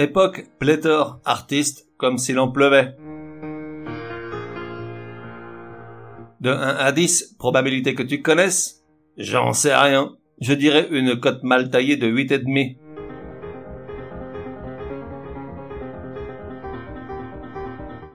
Époque, pléthore, artiste, comme s'il en pleuvait. De 1 à 10, probabilité que tu connaisses J'en sais rien. Je dirais une cote mal taillée de 8,5.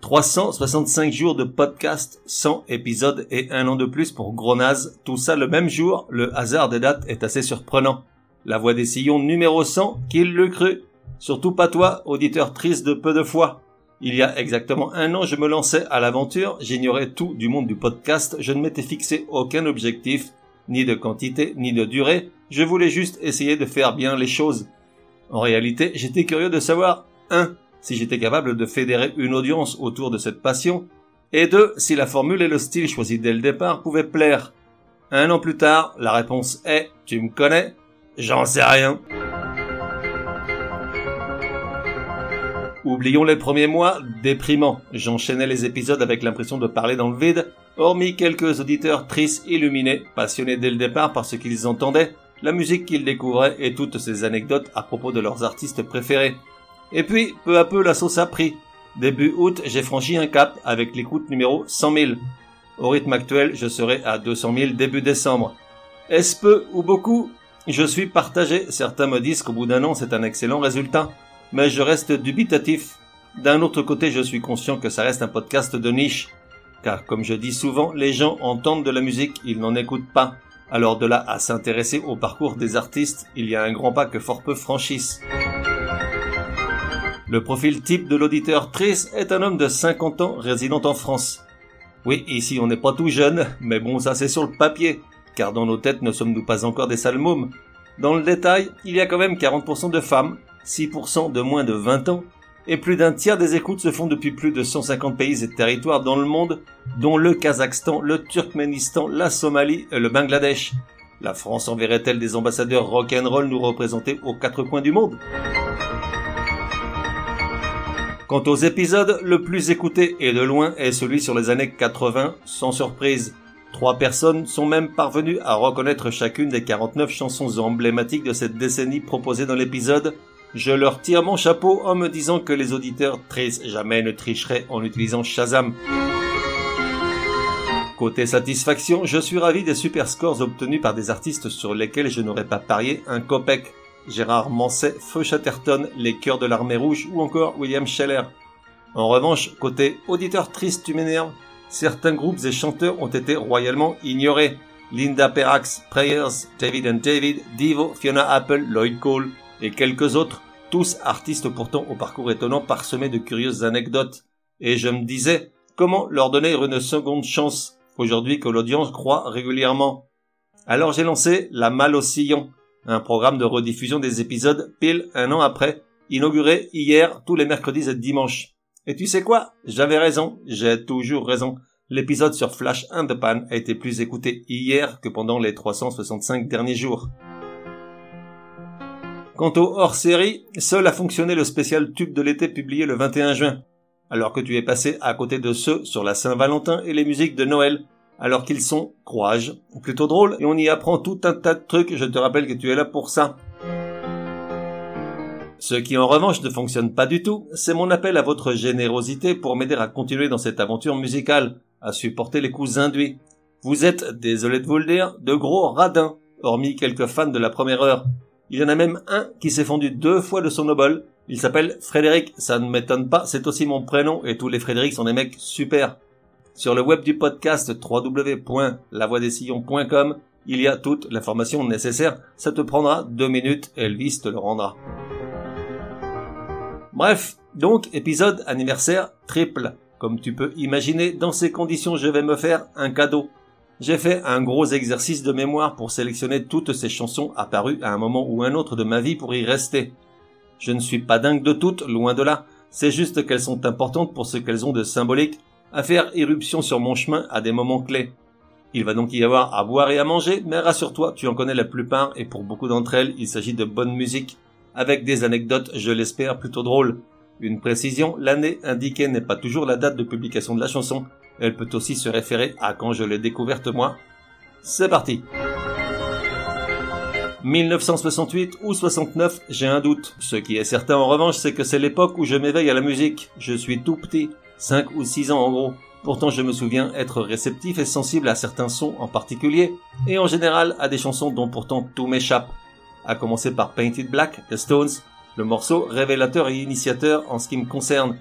365 jours de podcast, 100 épisodes et un an de plus pour Gronaz. Tout ça le même jour, le hasard des dates est assez surprenant. La voix des sillons numéro 100, qu'il le crut. Surtout pas toi, auditeur triste de peu de foi. Il y a exactement un an, je me lançais à l'aventure, j'ignorais tout du monde du podcast, je ne m'étais fixé aucun objectif, ni de quantité, ni de durée, je voulais juste essayer de faire bien les choses. En réalité, j'étais curieux de savoir, 1 si j'étais capable de fédérer une audience autour de cette passion, et deux, si la formule et le style choisi dès le départ pouvaient plaire. Un an plus tard, la réponse est, tu me connais? J'en sais rien. Oublions les premiers mois, déprimants. J'enchaînais les épisodes avec l'impression de parler dans le vide, hormis quelques auditeurs tristes illuminés, passionnés dès le départ par ce qu'ils entendaient, la musique qu'ils découvraient et toutes ces anecdotes à propos de leurs artistes préférés. Et puis, peu à peu, la sauce a pris. Début août, j'ai franchi un cap avec l'écoute numéro 100 000. Au rythme actuel, je serai à 200 000 début décembre. Est-ce peu ou beaucoup? Je suis partagé. Certains me disent qu'au bout d'un an, c'est un excellent résultat. Mais je reste dubitatif. D'un autre côté, je suis conscient que ça reste un podcast de niche. Car, comme je dis souvent, les gens entendent de la musique, ils n'en écoutent pas. Alors de là à s'intéresser au parcours des artistes, il y a un grand pas que fort peu franchissent. Le profil type de l'auditeur triste est un homme de 50 ans résidant en France. Oui, ici on n'est pas tout jeune, mais bon ça c'est sur le papier, car dans nos têtes ne sommes-nous pas encore des salmômes. Dans le détail, il y a quand même 40% de femmes, 6% de moins de 20 ans, et plus d'un tiers des écoutes se font depuis plus de 150 pays et territoires dans le monde, dont le Kazakhstan, le Turkménistan, la Somalie et le Bangladesh. La France enverrait-elle des ambassadeurs rock'n'roll nous représenter aux quatre coins du monde? Quant aux épisodes, le plus écouté et de loin est celui sur les années 80, sans surprise. Trois personnes sont même parvenues à reconnaître chacune des 49 chansons emblématiques de cette décennie proposées dans l'épisode. Je leur tire mon chapeau en me disant que les auditeurs tristes jamais ne tricheraient en utilisant Shazam. Côté satisfaction, je suis ravi des super scores obtenus par des artistes sur lesquels je n'aurais pas parié un copec. Gérard Manset, Feu Chatterton, Les Cœurs de l'Armée Rouge ou encore William Scheller. En revanche, côté auditeur triste tu m'énerves, certains groupes et chanteurs ont été royalement ignorés. Linda Perrax, Prayers, David and David, Divo, Fiona Apple, Lloyd Cole et quelques autres, tous artistes pourtant au parcours étonnant parsemé de curieuses anecdotes. Et je me disais, comment leur donner une seconde chance, aujourd'hui que l'audience croit régulièrement? Alors j'ai lancé La Malle au Sillon, un programme de rediffusion des épisodes pile un an après, inauguré hier tous les mercredis et dimanches. Et tu sais quoi? J'avais raison, j'ai toujours raison. L'épisode sur Flash and the Pan a été plus écouté hier que pendant les 365 derniers jours. Quant au hors-série, seul a fonctionné le spécial tube de l'été publié le 21 juin, alors que tu es passé à côté de ceux sur la Saint-Valentin et les musiques de Noël, alors qu'ils sont, crois-je, plutôt drôles et on y apprend tout un tas de trucs, je te rappelle que tu es là pour ça. Ce qui en revanche ne fonctionne pas du tout, c'est mon appel à votre générosité pour m'aider à continuer dans cette aventure musicale, à supporter les coups induits. Vous êtes, désolé de vous le dire, de gros radins, hormis quelques fans de la première heure. Il y en a même un qui s'est fondu deux fois de son obol. Il s'appelle Frédéric, ça ne m'étonne pas, c'est aussi mon prénom et tous les Frédérics sont des mecs super. Sur le web du podcast www.lavoidesillons.com, il y a toute l'information nécessaire. Ça te prendra deux minutes, Elvis te le rendra. Bref, donc épisode anniversaire triple. Comme tu peux imaginer, dans ces conditions, je vais me faire un cadeau. J'ai fait un gros exercice de mémoire pour sélectionner toutes ces chansons apparues à un moment ou un autre de ma vie pour y rester. Je ne suis pas dingue de toutes, loin de là. c'est juste qu'elles sont importantes pour ce qu'elles ont de symbolique à faire irruption sur mon chemin à des moments clés. Il va donc y avoir à boire et à manger, mais rassure-toi, tu en connais la plupart et pour beaucoup d'entre elles, il s'agit de bonne musique, avec des anecdotes, je l'espère, plutôt drôles. Une précision, l'année indiquée n'est pas toujours la date de publication de la chanson, elle peut aussi se référer à quand je l'ai découverte moi. C'est parti 1968 ou 69, j'ai un doute. Ce qui est certain en revanche, c'est que c'est l'époque où je m'éveille à la musique. Je suis tout petit, 5 ou 6 ans en gros. Pourtant, je me souviens être réceptif et sensible à certains sons en particulier, et en général à des chansons dont pourtant tout m'échappe. À commencer par Painted Black, The Stones, le morceau révélateur et initiateur en ce qui me concerne.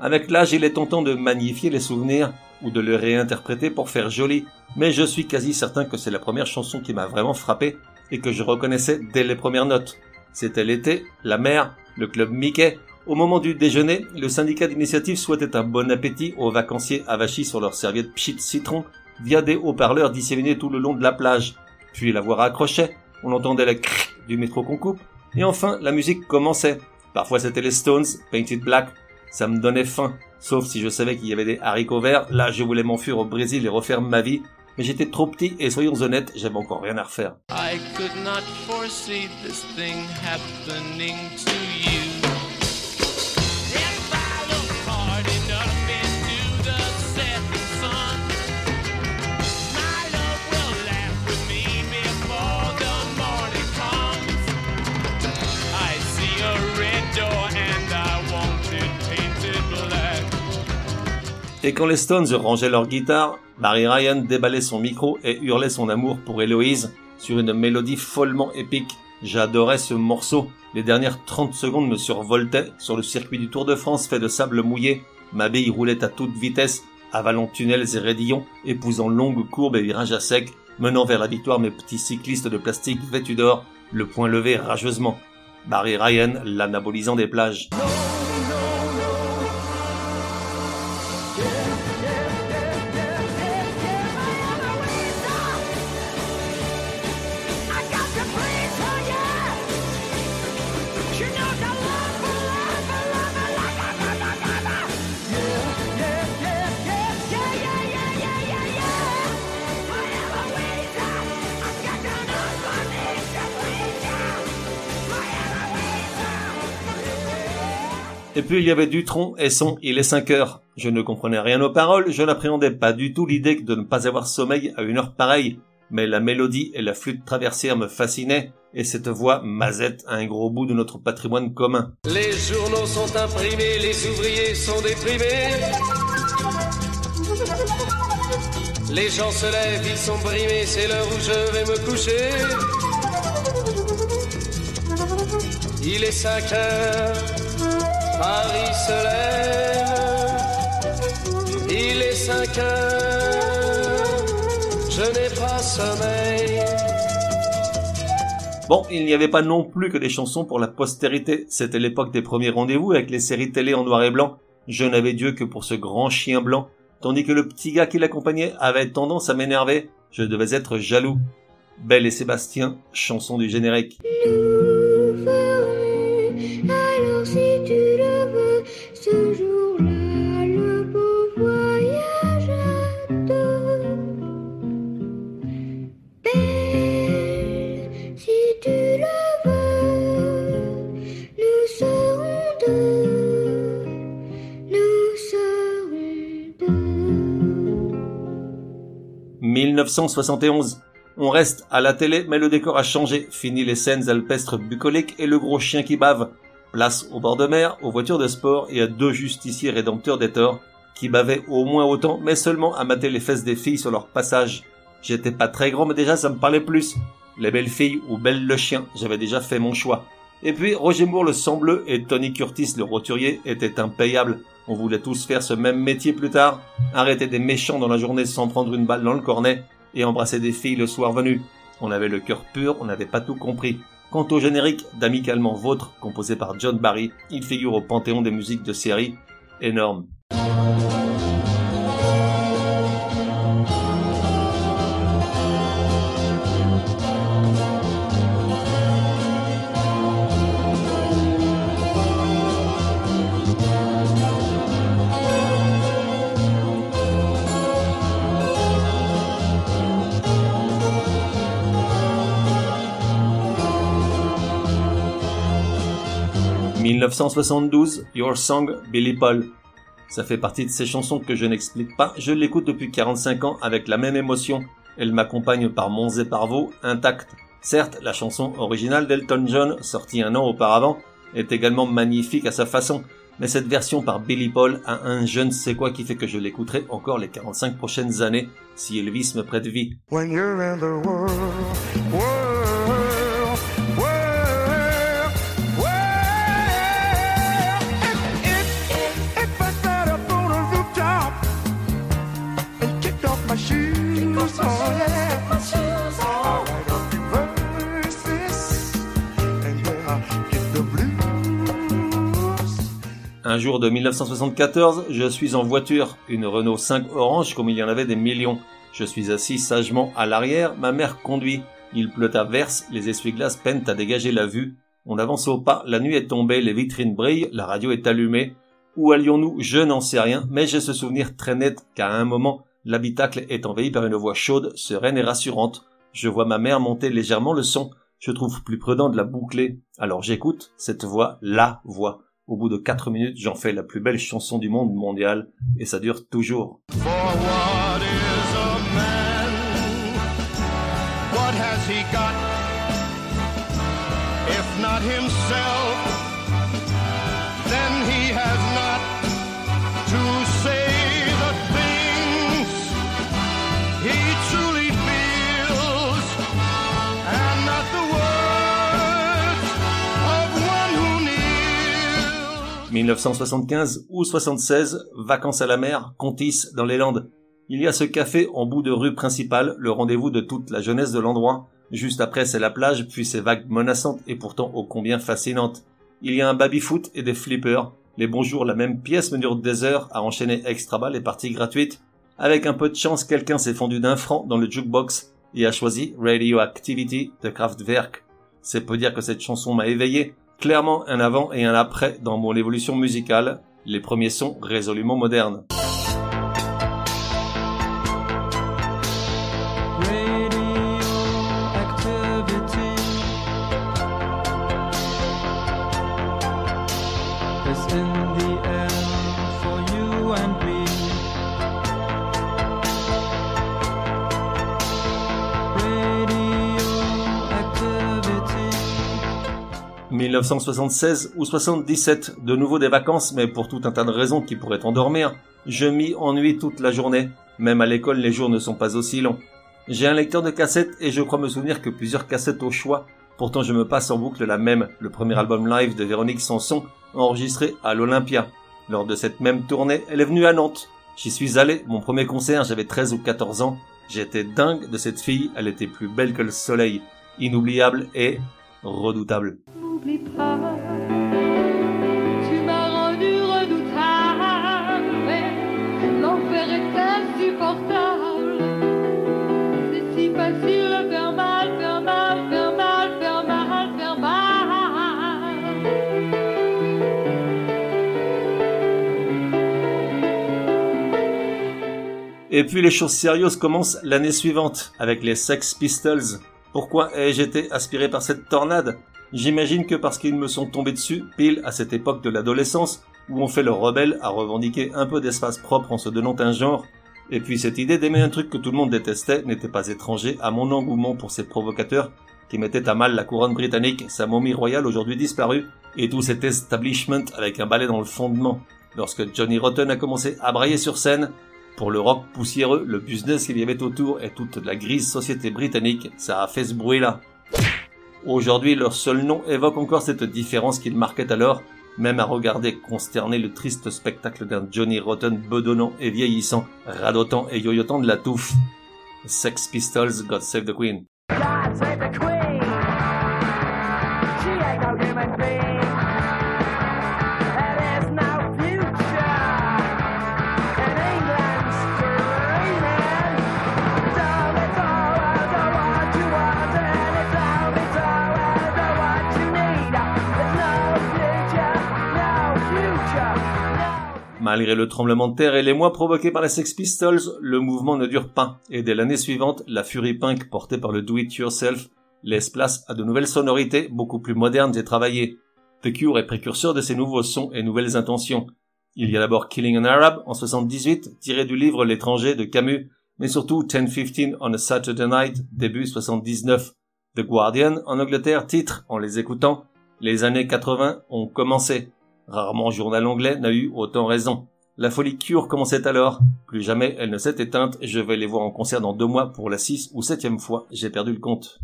Avec l'âge, il est tentant de magnifier les souvenirs ou de le réinterpréter pour faire joli, mais je suis quasi certain que c'est la première chanson qui m'a vraiment frappé et que je reconnaissais dès les premières notes. C'était l'été, la mer, le club Mickey, au moment du déjeuner, le syndicat d'initiative souhaitait un bon appétit aux vacanciers avachis sur leur serviette pchit citron via des haut-parleurs disséminés tout le long de la plage. Puis la voix raccrochait, on entendait le crrr du métro qu'on coupe, et enfin la musique commençait. Parfois c'était les Stones, Painted Black, ça me donnait faim. Sauf si je savais qu'il y avait des haricots verts, là je voulais m'enfuir au Brésil et refaire ma vie, mais j'étais trop petit et soyons honnêtes, j'avais encore rien à refaire. Et quand les Stones rangeaient leur guitare, Barry Ryan déballait son micro et hurlait son amour pour Héloïse sur une mélodie follement épique. J'adorais ce morceau. Les dernières 30 secondes me survoltaient sur le circuit du Tour de France fait de sable mouillé. Ma bille roulait à toute vitesse, avalant tunnels et raidillons, épousant longues courbes et virages à sec, menant vers la victoire mes petits cyclistes de plastique vêtus d'or, le poing levé rageusement. Barry Ryan, l'anabolisant des plages. '" Et puis il y avait Dutron et son Il est 5 heures. Je ne comprenais rien aux paroles, je n'appréhendais pas du tout l'idée de ne pas avoir sommeil à une heure pareille, mais la mélodie et la flûte traversière me fascinaient, et cette voix mazette un gros bout de notre patrimoine commun. Les journaux sont imprimés, les ouvriers sont déprimés. Les gens se lèvent, ils sont brimés, c'est l'heure où je vais me coucher. Il est 5 heures. Paris se lève, il est 5 heures, je n'ai pas sommeil. Bon, il n'y avait pas non plus que des chansons pour la postérité. C'était l'époque des premiers rendez-vous avec les séries télé en noir et blanc. Je n'avais Dieu que pour ce grand chien blanc, tandis que le petit gars qui l'accompagnait avait tendance à m'énerver. Je devais être jaloux. Belle et Sébastien, chanson du générique. 1971. On reste à la télé, mais le décor a changé. Fini les scènes alpestres bucoliques et le gros chien qui bave. Place au bord de mer, aux voitures de sport et à deux justiciers rédempteurs des torts qui bavaient au moins autant, mais seulement à mater les fesses des filles sur leur passage. J'étais pas très grand, mais déjà ça me parlait plus. Les belles filles ou belles le chien, j'avais déjà fait mon choix. Et puis Roger Moore le sang bleu et Tony Curtis le roturier étaient impayables. On voulait tous faire ce même métier plus tard, arrêter des méchants dans la journée sans prendre une balle dans le cornet et embrasser des filles le soir venu. On avait le cœur pur, on n'avait pas tout compris. Quant au générique d'Amicalement Vôtre, composé par John Barry, il figure au panthéon des musiques de série. Énorme. 1972, Your Song, Billy Paul. Ça fait partie de ces chansons que je n'explique pas, je l'écoute depuis 45 ans avec la même émotion. Elle m'accompagne par Monts et par Vaux, intacte. Certes, la chanson originale d'Elton John, sortie un an auparavant, est également magnifique à sa façon, mais cette version par Billy Paul a un je ne sais quoi qui fait que je l'écouterai encore les 45 prochaines années si Elvis me prête vie. Un jour de 1974, je suis en voiture, une Renault 5 orange comme il y en avait des millions. Je suis assis sagement à l'arrière, ma mère conduit. Il pleut à verse, les essuie-glaces peinent à dégager la vue. On avance au pas, la nuit est tombée, les vitrines brillent, la radio est allumée. Où allions-nous? Je n'en sais rien, mais j'ai ce souvenir très net qu'à un moment, l'habitacle est envahi par une voix chaude, sereine et rassurante. Je vois ma mère monter légèrement le son. Je trouve plus prudent de la boucler. Alors j'écoute cette voix, la voix. Au bout de 4 minutes, j'en fais la plus belle chanson du monde mondial, et ça dure toujours. 1975 ou 76, vacances à la mer, Contis, dans les Landes. Il y a ce café en bout de rue principale, le rendez-vous de toute la jeunesse de l'endroit. Juste après, c'est la plage, puis ces vagues menaçantes et pourtant ô combien fascinantes. Il y a un baby-foot et des flippers. Les bonjours, la même pièce me dure des heures à enchaîner extra bas les parties gratuites. Avec un peu de chance, quelqu'un s'est fondu d'un franc dans le jukebox et a choisi Radioactivity de Kraftwerk. C'est peu dire que cette chanson m'a éveillé, clairement un avant et un après dans mon évolution musicale, les premiers sons résolument modernes. 1976 ou 77, de nouveau des vacances, mais pour tout un tas de raisons qui pourraient t'endormir. Je m'y ennuie toute la journée. Même à l'école, les jours ne sont pas aussi longs. J'ai un lecteur de cassettes et je crois me souvenir que plusieurs cassettes au choix. Pourtant, je me passe en boucle la même, le premier album live de Véronique Sanson, enregistré à l'Olympia. Lors de cette même tournée, elle est venue à Nantes. J'y suis allé, mon premier concert, j'avais 13 ou 14 ans. J'étais dingue de cette fille, elle était plus belle que le soleil, inoubliable et redoutable. Tu m'as rendu redoutable, l'enfer est insupportable. C'est si facile de faire mal, faire mal, faire mal, faire mal, faire mal. Et puis les choses sérieuses commencent l'année suivante avec les Sex Pistols. Pourquoi ai-je été aspiré par cette tornade? J'imagine que parce qu'ils me sont tombés dessus, pile à cette époque de l'adolescence, où on fait le rebelle à revendiquer un peu d'espace propre en se donnant un genre, et puis cette idée d'aimer un truc que tout le monde détestait n'était pas étranger à mon engouement pour ces provocateurs qui mettaient à mal la couronne britannique, sa momie royale aujourd'hui disparue, et tout cet establishment avec un balai dans le fondement. Lorsque Johnny Rotten a commencé à brailler sur scène, pour le rock poussiéreux, le business qu'il y avait autour et toute la grise société britannique, ça a fait ce bruit-là. Aujourd'hui, leur seul nom évoque encore cette différence qu'ils marquaient alors, même à regarder consterné le triste spectacle d'un Johnny Rotten bedonnant et vieillissant, radotant et yoyotant de la touffe. Sex Pistols, God Save the Queen. Malgré le tremblement de terre et les mois provoqués par les Sex Pistols, le mouvement ne dure pas, et dès l'année suivante, la fury punk portée par le do-it-yourself laisse place à de nouvelles sonorités beaucoup plus modernes et travaillées. The Cure est précurseur de ces nouveaux sons et nouvelles intentions. Il y a d'abord Killing an Arab en 78, tiré du livre L'étranger de Camus, mais surtout 10-15 on a Saturday Night, début 79. The Guardian en Angleterre titre, en les écoutant, les années 80 ont commencé. Rarement journal anglais n'a eu autant raison. La folie cure commençait alors. Plus jamais elle ne s'est éteinte je vais les voir en concert dans deux mois pour la six ou septième fois. J'ai perdu le compte.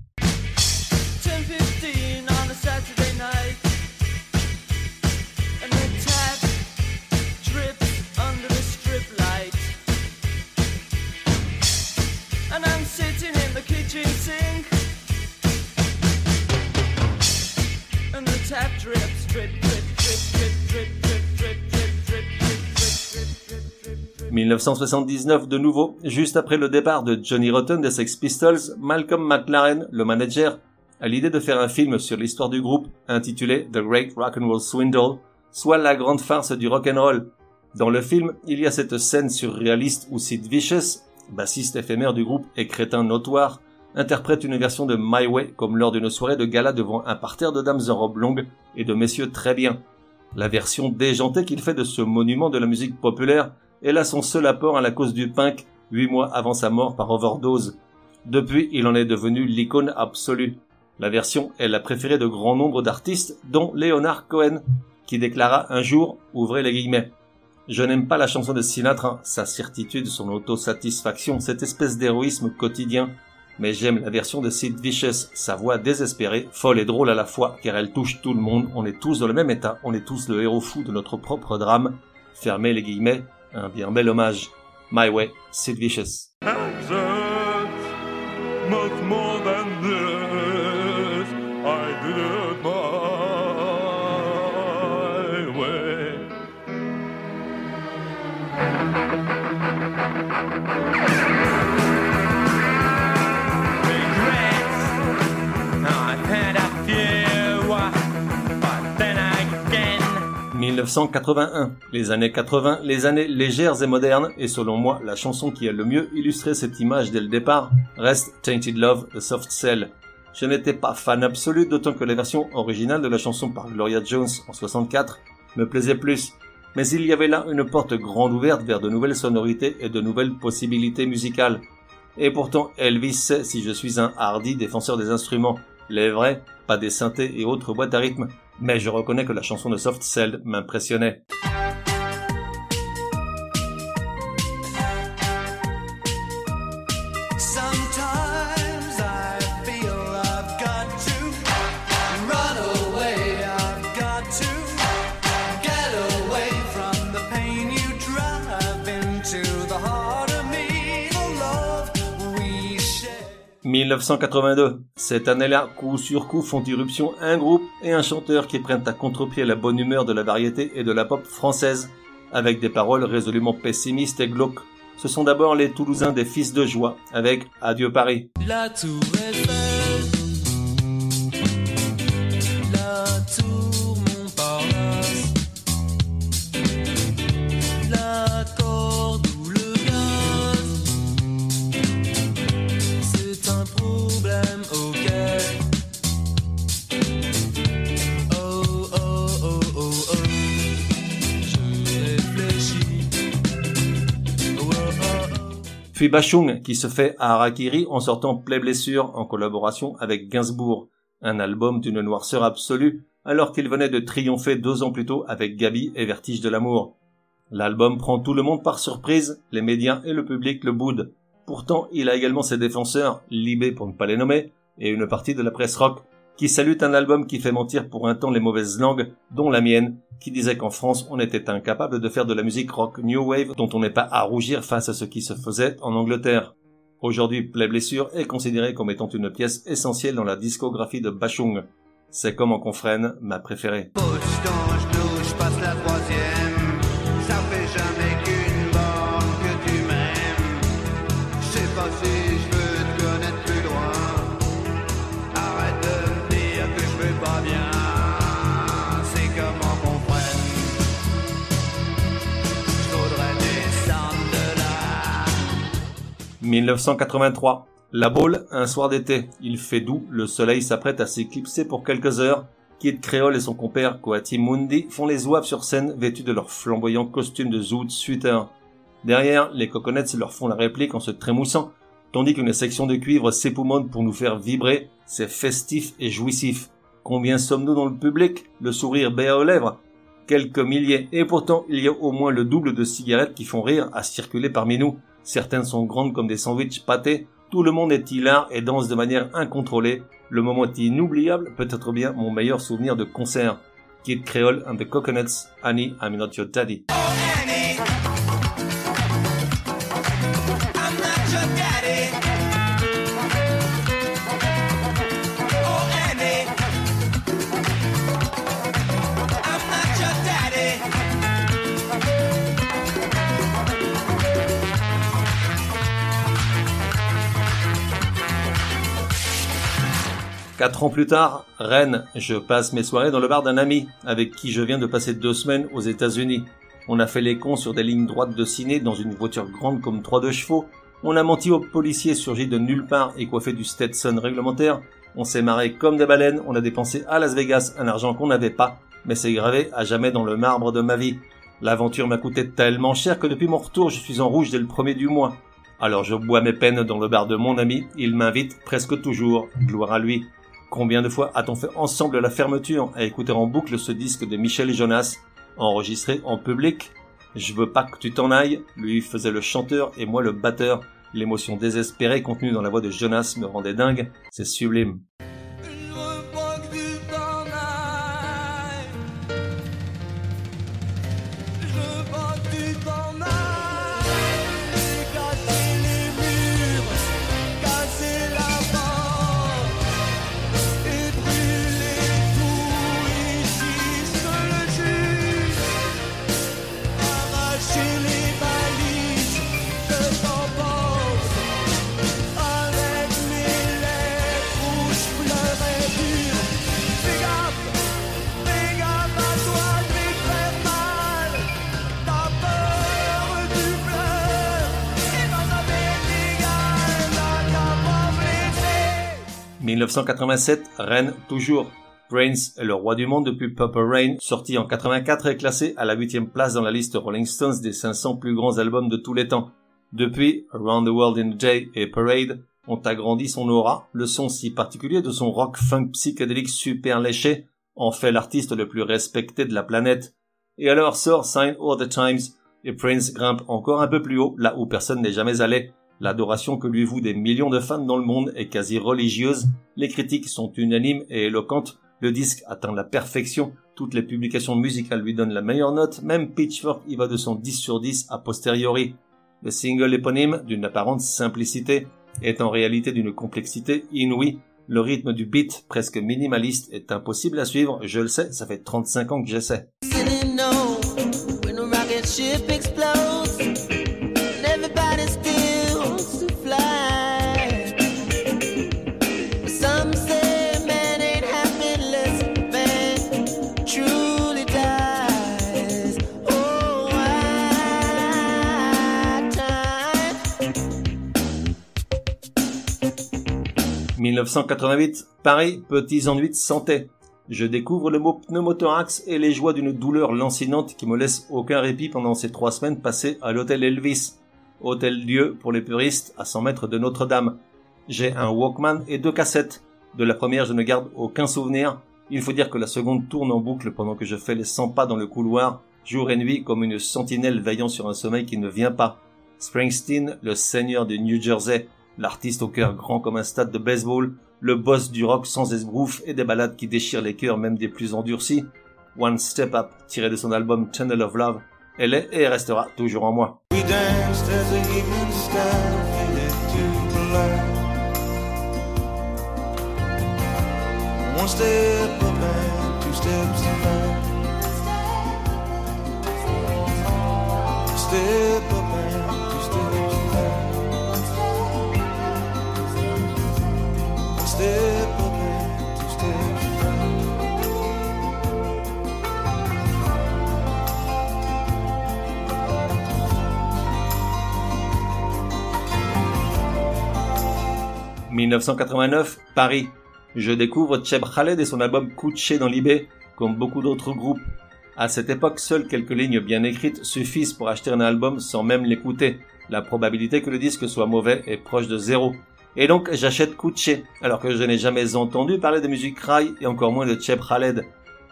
« 1979 de nouveau, juste après le départ de Johnny Rotten des Sex Pistols, Malcolm McLaren, le manager, a l'idée de faire un film sur l'histoire du groupe intitulé The Great Rock and Roll Swindle, soit la grande farce du rock and roll. Dans le film, il y a cette scène surréaliste où Sid Vicious, bassiste éphémère du groupe et crétin notoire, interprète une version de My Way comme lors d'une soirée de gala devant un parterre de dames en robe longue et de messieurs très bien. La version déjantée qu'il fait de ce monument de la musique populaire est là son seul apport à la cause du punk, huit mois avant sa mort par overdose. Depuis, il en est devenu l'icône absolue. La version est la préférée de grand nombre d'artistes, dont Leonard Cohen, qui déclara un jour, ouvrez les guillemets, je n'aime pas la chanson de Sinatra, sa certitude, son autosatisfaction, cette espèce d'héroïsme quotidien, mais j'aime la version de Sid Vicious, sa voix désespérée, folle et drôle à la fois, car elle touche tout le monde, on est tous dans le même état, on est tous le héros fou de notre propre drame. Fermez les guillemets, un bien bel hommage. My Way, Sid Vicious. 1981. Les années 80, les années légères et modernes, et selon moi, la chanson qui a le mieux illustré cette image dès le départ, reste Tainted Love de Soft Cell. Je n'étais pas fan absolu, d'autant que la version originale de la chanson par Gloria Jones en 64 me plaisait plus. Mais il y avait là une porte grande ouverte vers de nouvelles sonorités et de nouvelles possibilités musicales. Et pourtant, Elvis sait si je suis un hardi défenseur des instruments, les vrais, pas des synthés et autres boîtes à rythme, mais je reconnais que la chanson de Soft Cell m'impressionnait. « 1982. Cette année-là, coup sur coup font irruption un groupe et un chanteur qui prennent à contre-pied la bonne humeur de la variété et de la pop française, avec des paroles résolument pessimistes et glauques. Ce sont d'abord les Toulousains des Fils de Joie, avec Adieu Paris. La Puis Bachung, qui se fait à Harakiri en sortant Play Blessure en collaboration avec Gainsbourg, un album d'une noirceur absolue, alors qu'il venait de triompher deux ans plus tôt avec Gabi et Vertige de l'amour. L'album prend tout le monde par surprise, les médias et le public le boudent. Pourtant, il a également ses défenseurs, Libé pour ne pas les nommer, et une partie de la presse rock, qui salue un album qui fait mentir pour un temps les mauvaises langues, dont la mienne, qui disait qu'en France on était incapable de faire de la musique rock new wave dont on n'est pas à rougir face à ce qui se faisait en Angleterre. Aujourd'hui, Play Blessure est considéré comme étant une pièce essentielle dans la discographie de Bachung. C'est comme en confrène ma préférée. 1983. La Baule, un soir d'été. Il fait doux, le soleil s'apprête à s'éclipser pour quelques heures. Kid Creole et son compère Coati Mundi font les zouaves sur scène vêtus de leurs flamboyants costumes de zoot suiter. Derrière, les Coconuts leur font la réplique en se trémoussant, tandis qu'une section de cuivre s'époumonne pour nous faire vibrer, c'est festif et jouissif. Combien sommes-nous dans le public? Le sourire béat aux lèvres Quelques milliers, et pourtant il y a au moins le double de cigarettes qui font rire à circuler parmi nous. Certaines sont grandes comme des sandwichs pâtés, tout le monde est hilar et danse de manière incontrôlée. Le moment est inoubliable, peut-être bien mon meilleur souvenir de concert. Kid Creole and the Coconuts, Annie, I'm not your daddy. Quatre ans plus tard, Rennes, je passe mes soirées dans le bar d'un ami, avec qui je viens de passer deux semaines aux États-Unis. On a fait les cons sur des lignes droites de ciné dans une voiture grande comme trois de chevaux. On a menti aux policiers surgis de nulle part et coiffés du Stetson réglementaire. On s'est marré comme des baleines. On a dépensé à Las Vegas un argent qu'on n'avait pas, mais c'est gravé à jamais dans le marbre de ma vie. L'aventure m'a coûté tellement cher que depuis mon retour, je suis en rouge dès le premier du mois. Alors je bois mes peines dans le bar de mon ami. Il m'invite presque toujours. Gloire à lui. Combien de fois a-t-on fait ensemble la fermeture? À écouter en boucle ce disque de Michel Jonas, enregistré en public Je veux pas que tu t'en ailles, lui faisait le chanteur et moi le batteur. L'émotion désespérée contenue dans la voix de Jonas me rendait dingue, c'est sublime. « 1987, Rennes toujours. Prince est le roi du monde depuis Purple Rain, sorti en 84 et classé à la huitième place dans la liste Rolling Stones des 500 plus grands albums de tous les temps. Depuis, Around the World in a Day et Parade ont agrandi son aura, le son si particulier de son rock funk psychédélique super léché en fait l'artiste le plus respecté de la planète. Et alors sort Sign All the Times et Prince grimpe encore un peu plus haut, là où personne n'est jamais allé. L'adoration que lui vouent des millions de fans dans le monde est quasi religieuse. Les critiques sont unanimes et éloquentes. Le disque atteint la perfection. Toutes les publications musicales lui donnent la meilleure note. Même Pitchfork y va de son 10 sur 10 a posteriori. Le single éponyme, d'une apparente simplicité, est en réalité d'une complexité inouïe. Le rythme du beat, presque minimaliste, est impossible à suivre. Je le sais, ça fait 35 ans que j'essaie. 1988, Paris, petits ennuis de santé. Je découvre le mot pneumothorax et les joies d'une douleur lancinante qui me laisse aucun répit pendant ces trois semaines passées à l'hôtel Elvis, hôtel Dieu pour les puristes à 100 mètres de Notre-Dame. J'ai un Walkman et deux cassettes. De la première, je ne garde aucun souvenir. Il faut dire que la seconde tourne en boucle pendant que je fais les 100 pas dans le couloir, jour et nuit comme une sentinelle veillant sur un sommeil qui ne vient pas. Springsteen, le seigneur du New Jersey, l'artiste au cœur grand comme un stade de baseball, le boss du rock sans esbrouf et des ballades qui déchirent les cœurs même des plus endurcis. One Step Up, tiré de son album Channel of Love, elle est et restera toujours en moi. 1989, Paris. je découvre Cheb Khaled et son album Couché dans l'Ibé, comme beaucoup d'autres groupes. À cette époque, seules quelques lignes bien écrites suffisent pour acheter un album sans même l'écouter. La probabilité que le disque soit mauvais est proche de zéro. Et donc j'achète Couché, alors que je n'ai jamais entendu parler de musique rail et encore moins de Cheb Khaled.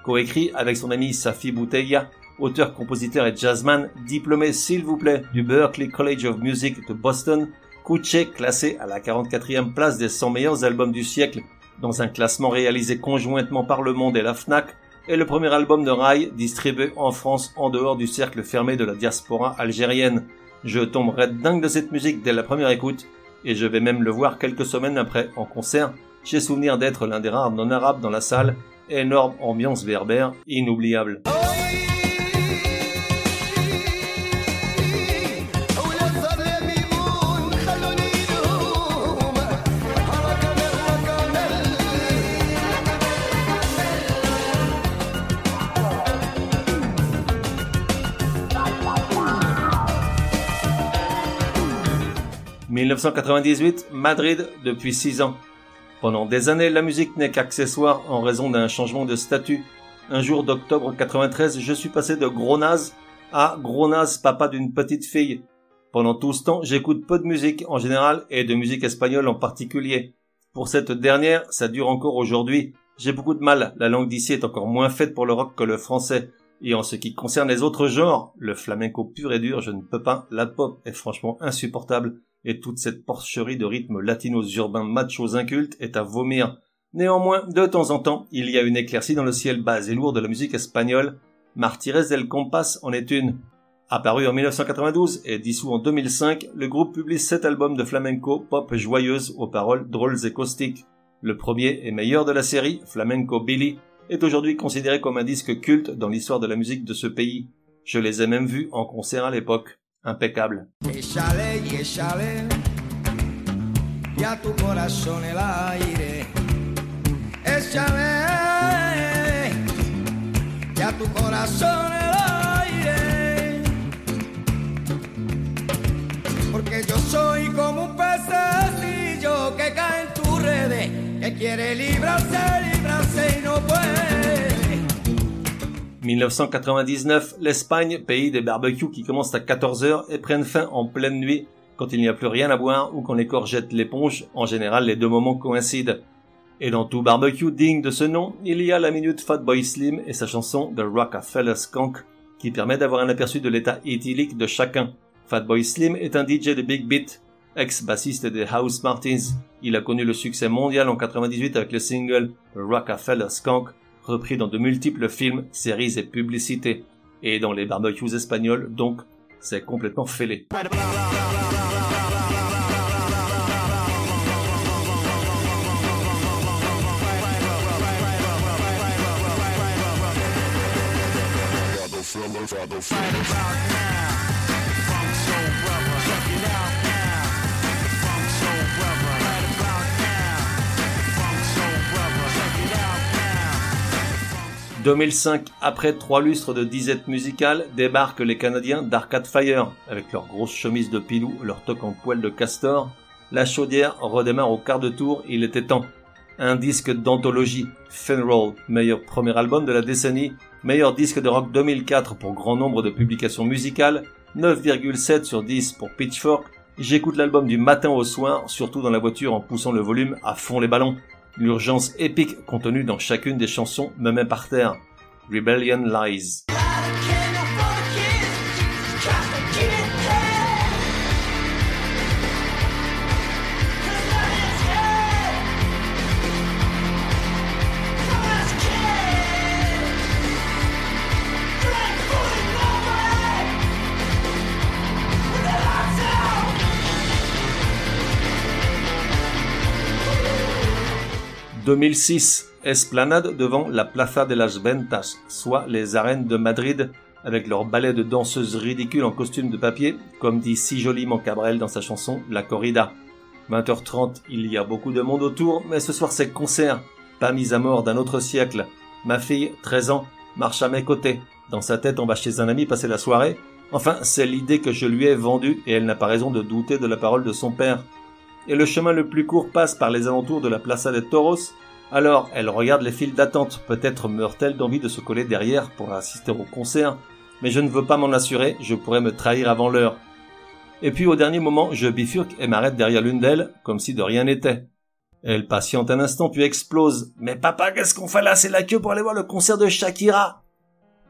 Coécrit avec son ami Safi Bouteilla, auteur, compositeur et jazzman, diplômé s'il vous plaît du Berklee College of Music de Boston, Couché classé à la 44e place des 100 meilleurs albums du siècle dans un classement réalisé conjointement par Le Monde et la FNAC, est le premier album de Rai distribué en France en dehors du cercle fermé de la diaspora algérienne. Je tomberai dingue de cette musique dès la première écoute, et je vais même le voir quelques semaines après en concert. J'ai souvenir d'être l'un des rares non-arabes dans la salle, énorme ambiance berbère, inoubliable. Oh, 1998, Madrid depuis 6 ans. Pendant des années, la musique n'est qu'accessoire en raison d'un changement de statut. Un jour d'octobre 93, je suis passé de gros naze à gros naze papa d'une petite fille. Pendant tout ce temps, j'écoute peu de musique en général et de musique espagnole en particulier. Pour cette dernière, ça dure encore aujourd'hui. J'ai beaucoup de mal, la langue d'ici est encore moins faite pour le rock que le français. Et en ce qui concerne les autres genres, le flamenco pur et dur, je ne peux pas. La pop est franchement insupportable et toute cette porcherie de rythmes latinos urbains machos incultes est à vomir. Néanmoins, de temps en temps, il y a une éclaircie dans le ciel bas et lourd de la musique espagnole. Martires del Compas en est une. Apparu en 1992 et dissous en 2005, le groupe publie sept albums de flamenco pop joyeuse aux paroles drôles et caustiques. Le premier et meilleur de la série, Flamenco Billy, est aujourd'hui considéré comme un disque culte dans l'histoire de la musique de ce pays. Je les ai même vus en concert à l'époque. Impeccable. Échale y échale, ya tu corazón el aire. Échale, ya tu corazón el aire. Porque yo soy como un pececillo que cae en tu redes, que quiere librarse, librarse y no puede. 1999, l'Espagne, pays des barbecues qui commencent à 14h et prennent fin en pleine nuit quand il n'y a plus rien à boire ou quand les corps jettent l'éponge, en général les deux moments coïncident. Et dans tout barbecue digne de ce nom, il y a la minute Fatboy Slim et sa chanson The Rockefeller Skunk qui permet d'avoir un aperçu de l'état éthylique de chacun. Fatboy Slim est un DJ de Big Beat, ex-bassiste des House Martins. Il a connu le succès mondial en 98 avec le single The Rockefeller Skunk repris dans de multiples films, séries et publicités. Et dans les barbecues espagnols, donc, c'est complètement fêlé. 2005, après trois lustres de disette musicale, débarquent les Canadiens d'Arcade Fire. Avec leurs grosses chemises de pilou, leurs toques en poil de castor, la chaudière redémarre au quart de tour, il était temps. Un disque d'anthologie, Roll, meilleur premier album de la décennie, meilleur disque de rock 2004 pour grand nombre de publications musicales, 9,7 sur 10 pour Pitchfork. J'écoute l'album du matin au soir, surtout dans la voiture en poussant le volume à fond les ballons. L'urgence épique contenue dans chacune des chansons me met par terre. Rebellion Lies. 2006, Esplanade devant la Plaza de las Ventas, soit les arènes de Madrid, avec leur ballet de danseuses ridicules en costume de papier, comme dit si joliment Cabrel dans sa chanson La Corrida. 20h30, il y a beaucoup de monde autour, mais ce soir c'est concert, pas mise à mort d'un autre siècle. Ma fille, 13 ans, marche à mes côtés. Dans sa tête, on va chez un ami passer la soirée. Enfin, c'est l'idée que je lui ai vendue et elle n'a pas raison de douter de la parole de son père et le chemin le plus court passe par les alentours de la Plaza de Toros, Alors, elle regarde les files d'attente, peut-être meurt-elle d'envie de se coller derrière pour assister au concert, mais je ne veux pas m'en assurer, je pourrais me trahir avant l'heure. Et puis au dernier moment, je bifurque et m'arrête derrière l'une d'elles, comme si de rien n'était. Elle patiente un instant puis explose. Mais papa, qu'est-ce qu'on fait là? C'est la queue pour aller voir le concert de Shakira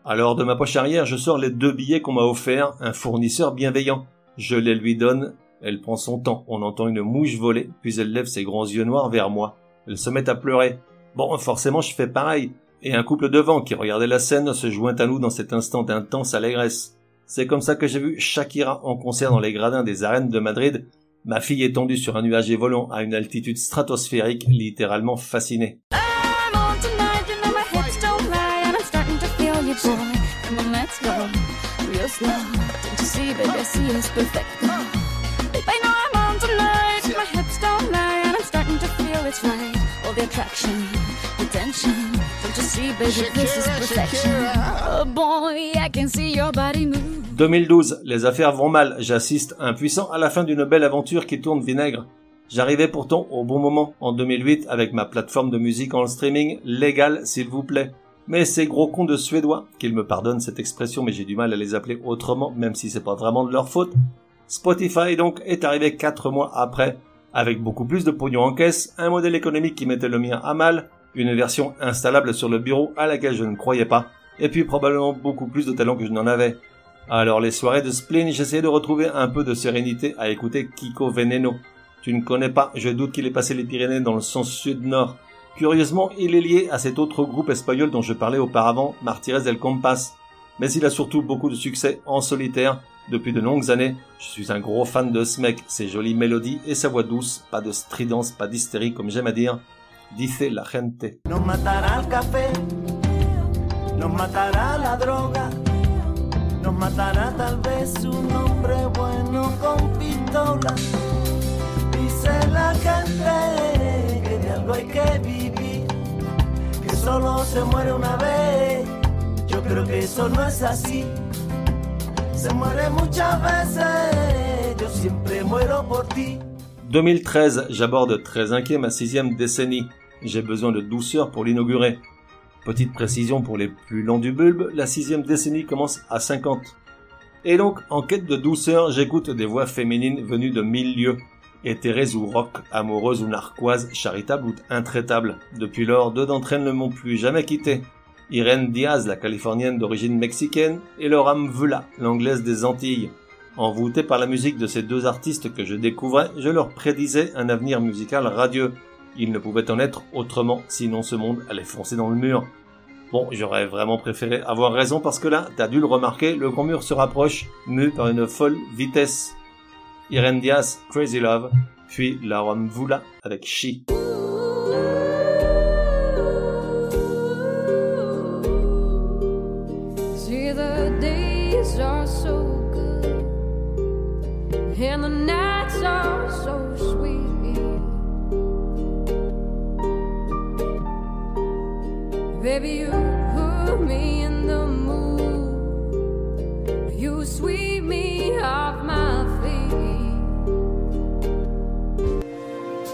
Alors de ma poche arrière, je sors les deux billets qu'on m'a offerts, un fournisseur bienveillant. Je les lui donne, elle prend son temps, on entend une mouche voler, puis elle lève ses grands yeux noirs vers moi. Elle se met à pleurer. Bon, forcément, je fais pareil. Et un couple devant qui regardait la scène se joint à nous dans cet instant d'intense allégresse. C'est comme ça que j'ai vu Shakira en concert dans les gradins des arènes de Madrid, ma fille étendue sur un nuage volant à une altitude stratosphérique, littéralement fascinée. The attraction, attention. Don't you see, baby, this is perfection. Oh boy, I can see your body move. 2012, les affaires vont mal. J'assiste impuissant à la fin d'une belle aventure qui tourne vinaigre. J'arrivais pourtant au bon moment, en 2008, avec ma plateforme de musique en streaming, légale s'il vous plaît. Mais ces gros cons de Suédois, qu'ils me pardonnent cette expression, mais j'ai du mal à les appeler autrement, même si c'est pas vraiment de leur faute. Spotify donc est arrivé 4 mois après, avec beaucoup plus de pognon en caisse, un modèle économique qui mettait le mien à mal, une version installable sur le bureau à laquelle je ne croyais pas, et puis probablement beaucoup plus de talent que je n'en avais. Alors les soirées de spleen, j'essayais de retrouver un peu de sérénité à écouter Kiko Veneno. Tu ne connais pas, je doute qu'il ait passé les Pyrénées dans le sens sud-nord. Curieusement, il est lié à cet autre groupe espagnol dont je parlais auparavant, Martires del Compas. Mais il a surtout beaucoup de succès en solitaire, depuis de longues années, je suis un gros fan de ce mec, ses jolies mélodies et sa voix douce, pas de stridence, pas d'hystérie comme j'aime à dire. Dice la gente. Nos matará el café, nos matará la droga, nos matará tal vez un hombre bueno con pistola. Dice la gente que de algo hay que vivir, que solo se muere una vez. Yo creo que eso no es así. Se muere muchas veces, yo siempre muero por ti. 2013, j'aborde très inquiet ma sixième décennie. J'ai besoin de douceur pour l'inaugurer. Petite précision pour les plus lents du bulbe, la sixième décennie commence à 50. Et donc, en quête de douceur, j'écoute des voix féminines venues de mille lieux. Éthérées ou rock, amoureuses ou narquoises, charitables ou intraitables. Depuis lors, deux d'entre elles ne m'ont plus jamais quitté. Irene Diaz, la californienne d'origine mexicaine, et Laura Mvula, l'anglaise des Antilles. Envoûté par la musique de ces deux artistes que je découvrais, je leur prédisais un avenir musical radieux. Il ne pouvait en être autrement, sinon ce monde allait foncer dans le mur. Bon, j'aurais vraiment préféré avoir raison parce que là, t'as dû le remarquer, le grand mur se rapproche, mu par une folle vitesse. Irene Diaz, Crazy Love, puis Laura Mvula avec She. And the nights are so sweet. Baby, you put me in the mood. You sweep me off my feet.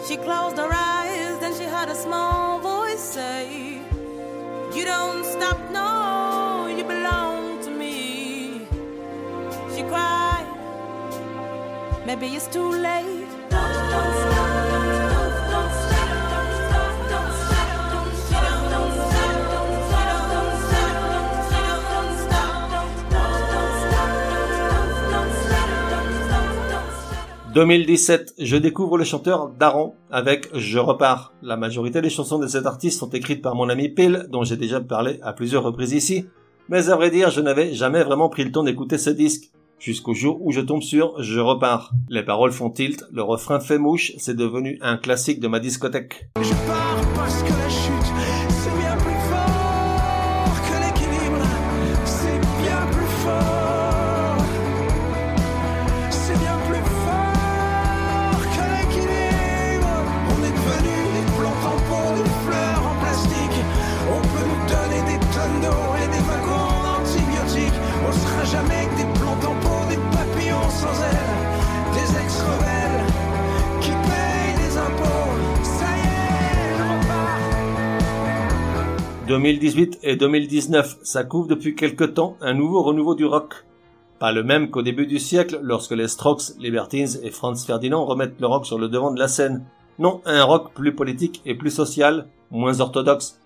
She closed her eyes, then she heard a small voice say, You don't stop, no, you belong to me. She cried. Maybe it's too late. 2017, je découvre le chanteur Daron avec Je repars. La majorité des chansons de cet artiste sont écrites par mon ami Pil, dont j'ai déjà parlé à plusieurs reprises ici. Mais à vrai dire, je n'avais jamais vraiment pris le temps d'écouter ce disque jusqu'au jour où je tombe sur Je repars. Les paroles font tilt, le refrain fait mouche, c'est devenu un classique de ma discothèque. Je pars parce que la 2018 et 2019, ça couvre depuis quelque temps un nouveau renouveau du rock. Pas le même qu'au début du siècle, lorsque les Strokes, Libertines et Franz Ferdinand remettent le rock sur le devant de la scène. Non, un rock plus politique et plus social, moins orthodoxe.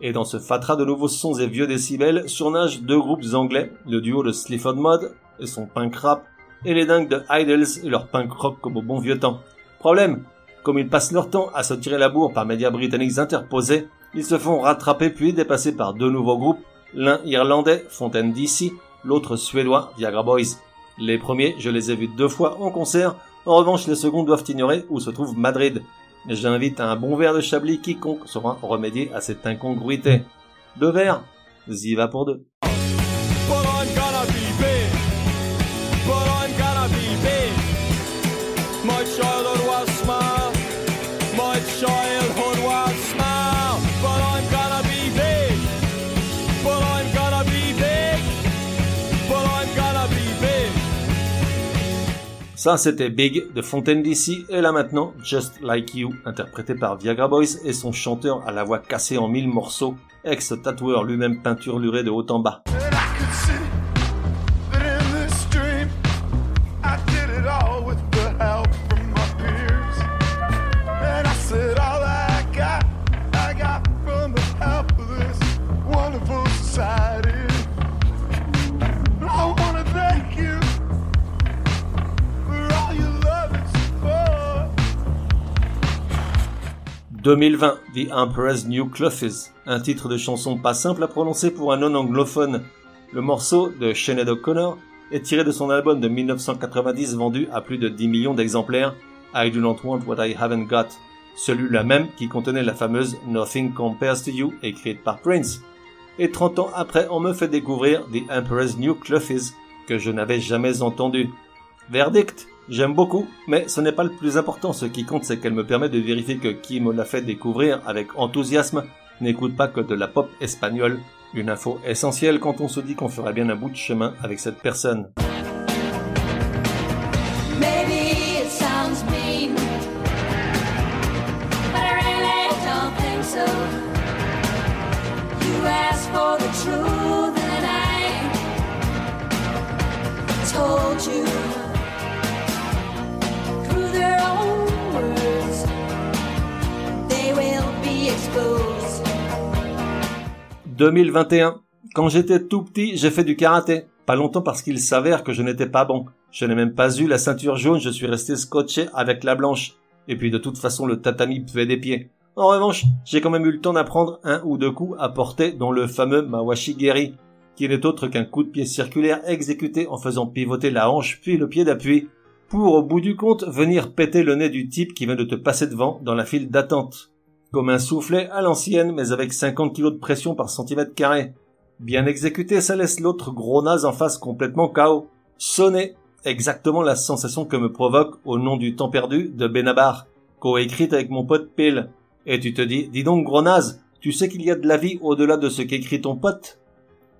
Et dans ce fatras de nouveaux sons et vieux décibels, surnagent deux groupes anglais, le duo de Sleaford Mod et son punk rap, et les dingues de Idols et leur punk rock comme au bon vieux temps. Problème, comme ils passent leur temps à se tirer la bourre par médias britanniques interposés, ils se font rattraper puis dépasser par deux nouveaux groupes, l'un irlandais, Fontaine DC, l'autre suédois, Viagra Boys. Les premiers, je les ai vus deux fois en concert, en revanche les seconds doivent ignorer où se trouve Madrid. J'invite à un bon verre de Chablis quiconque saura remédier à cette incongruité. Deux verres, y va pour deux. Ça, c'était Big de Fontaine DC, et là maintenant, Just Like You, interprété par Viagra Boys et son chanteur à la voix cassée en mille morceaux, ex-tatoueur lui-même peinturluré de haut en bas. « 2020, The Emperor's New Clothes, un titre de chanson pas simple à prononcer pour un non-anglophone. Le morceau de Sinead O'Connor est tiré de son album de 1990 vendu à plus de 10 millions d'exemplaires, I Do Not Want What I Haven't Got, celui-là même qui contenait la fameuse Nothing Compares to You écrite par Prince. Et 30 ans après, on me fait découvrir The Emperor's New Clothes, que je n'avais jamais entendu. Verdict J'aime beaucoup, mais ce n'est pas le plus important. Ce qui compte, c'est qu'elle me permet de vérifier que qui me l'a fait découvrir avec enthousiasme n'écoute pas que de la pop espagnole. Une info essentielle quand on se dit qu'on ferait bien un bout de chemin avec cette personne. 2021. Quand j'étais tout petit, j'ai fait du karaté. Pas longtemps parce qu'il s'avère que je n'étais pas bon. Je n'ai même pas eu la ceinture jaune, je suis resté scotché avec la blanche. Et puis de toute façon, le tatami puait des pieds. En revanche, j'ai quand même eu le temps d'apprendre un ou deux coups à porter dans le fameux Mawashi Geri, qui n'est autre qu'un coup de pied circulaire exécuté en faisant pivoter la hanche puis le pied d'appui, pour au bout du compte venir péter le nez du type qui vient de te passer devant dans la file d'attente. Comme un soufflet à l'ancienne, mais avec 50 kg de pression par centimètre carré. Bien exécuté, ça laisse l'autre gros naze en face complètement KO. Sonner, exactement la sensation que me provoque au nom du temps perdu de Benabar, coécrite avec mon pote Pile. Et tu te dis, dis donc gros naze, tu sais qu'il y a de la vie au-delà de ce qu'écrit ton pote?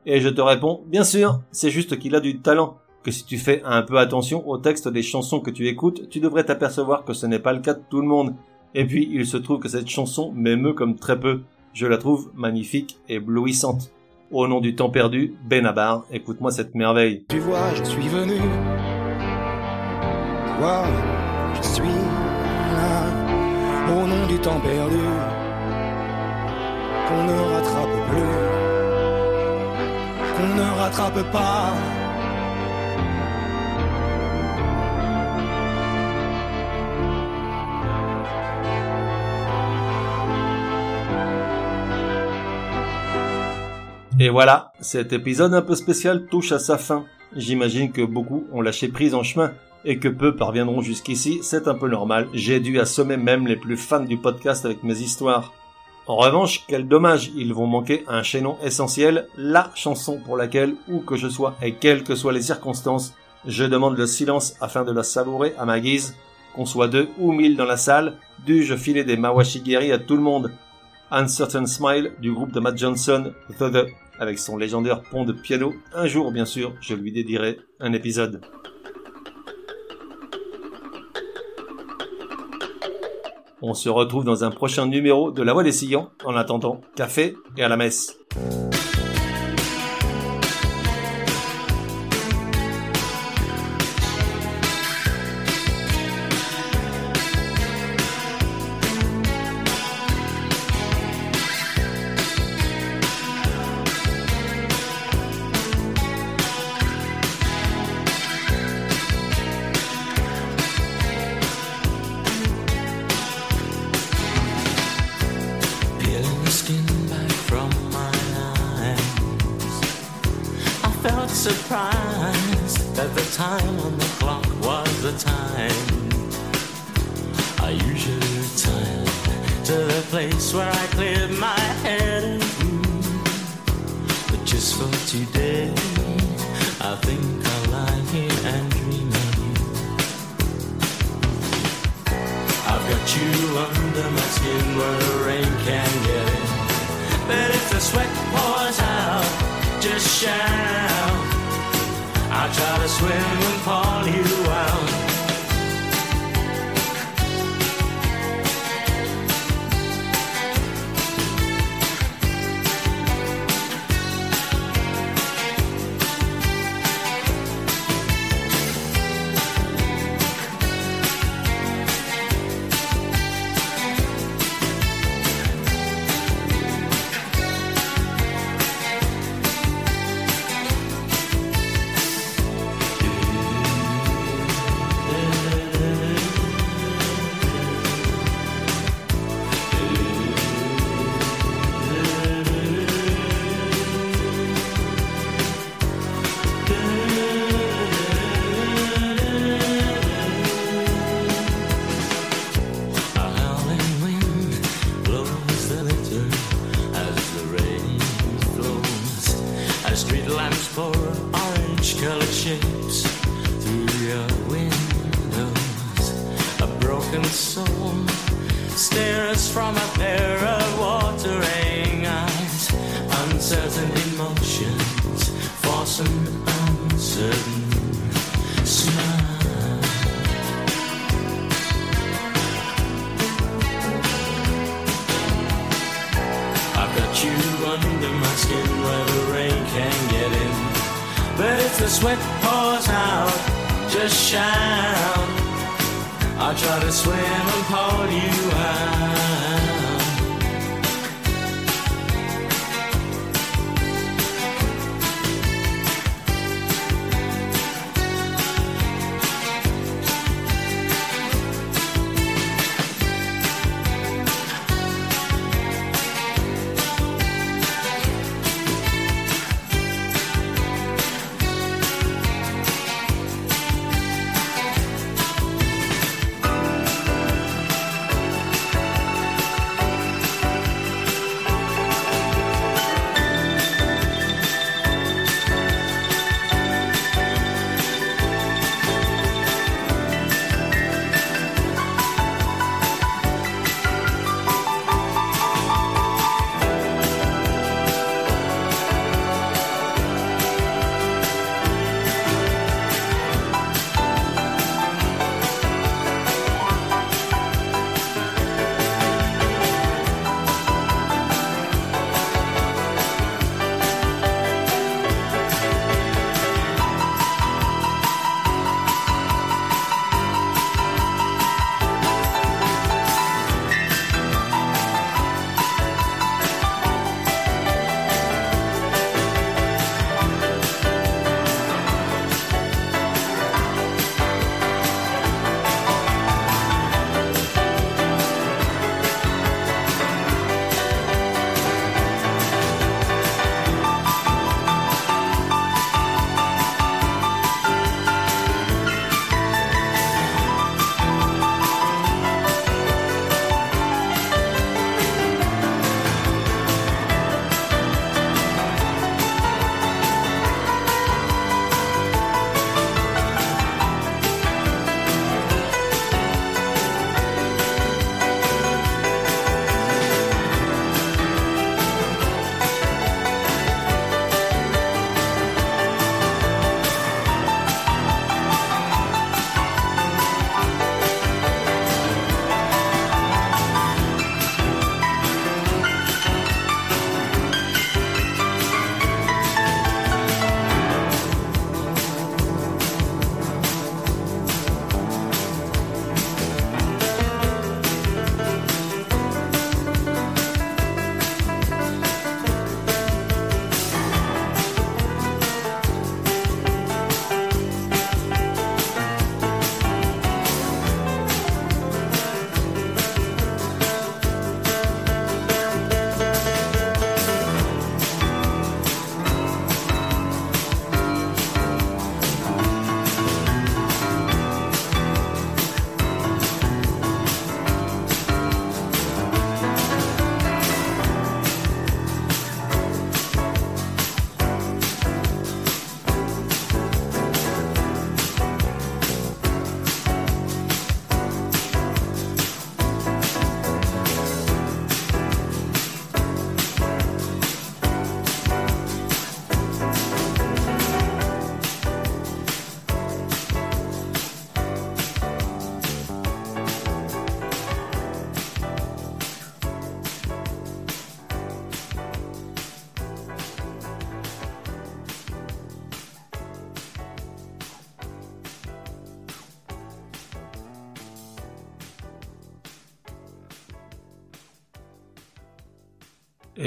Et je te réponds, bien sûr, c'est juste qu'il a du talent, que si tu fais un peu attention au texte des chansons que tu écoutes, tu devrais t'apercevoir que ce n'est pas le cas de tout le monde, et puis, il se trouve que cette chanson m'émeut comme très peu. Je la trouve magnifique et éblouissante. Au nom du temps perdu, Benabar, écoute-moi cette merveille. Tu vois, je suis venu. Toi, je suis là. Au nom du temps perdu, qu'on ne rattrape plus, qu'on ne rattrape pas. Et voilà, cet épisode un peu spécial touche à sa fin. J'imagine que beaucoup ont lâché prise en chemin et que peu parviendront jusqu'ici, c'est un peu normal. J'ai dû assommer même les plus fans du podcast avec mes histoires. En revanche, quel dommage, ils vont manquer un chaînon essentiel, la chanson pour laquelle, où que je sois et quelles que soient les circonstances, je demande le silence afin de la savourer à ma guise. Qu'on soit deux ou mille dans la salle, dus-je filer des mawashigiri à tout le monde? Uncertain Smile du groupe de Matt Johnson, The The avec son légendaire pont de piano. Un jour, bien sûr, je lui dédierai un épisode. On se retrouve dans un prochain numéro de La Voix des Sillons. En attendant, café et à la messe.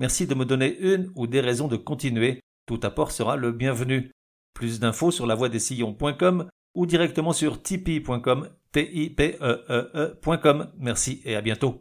merci de me donner une ou des raisons de continuer. Tout apport sera le bienvenu. Plus d'infos sur lavoidessillons.com ou directement sur tipeee.com, e e, e Merci et à bientôt.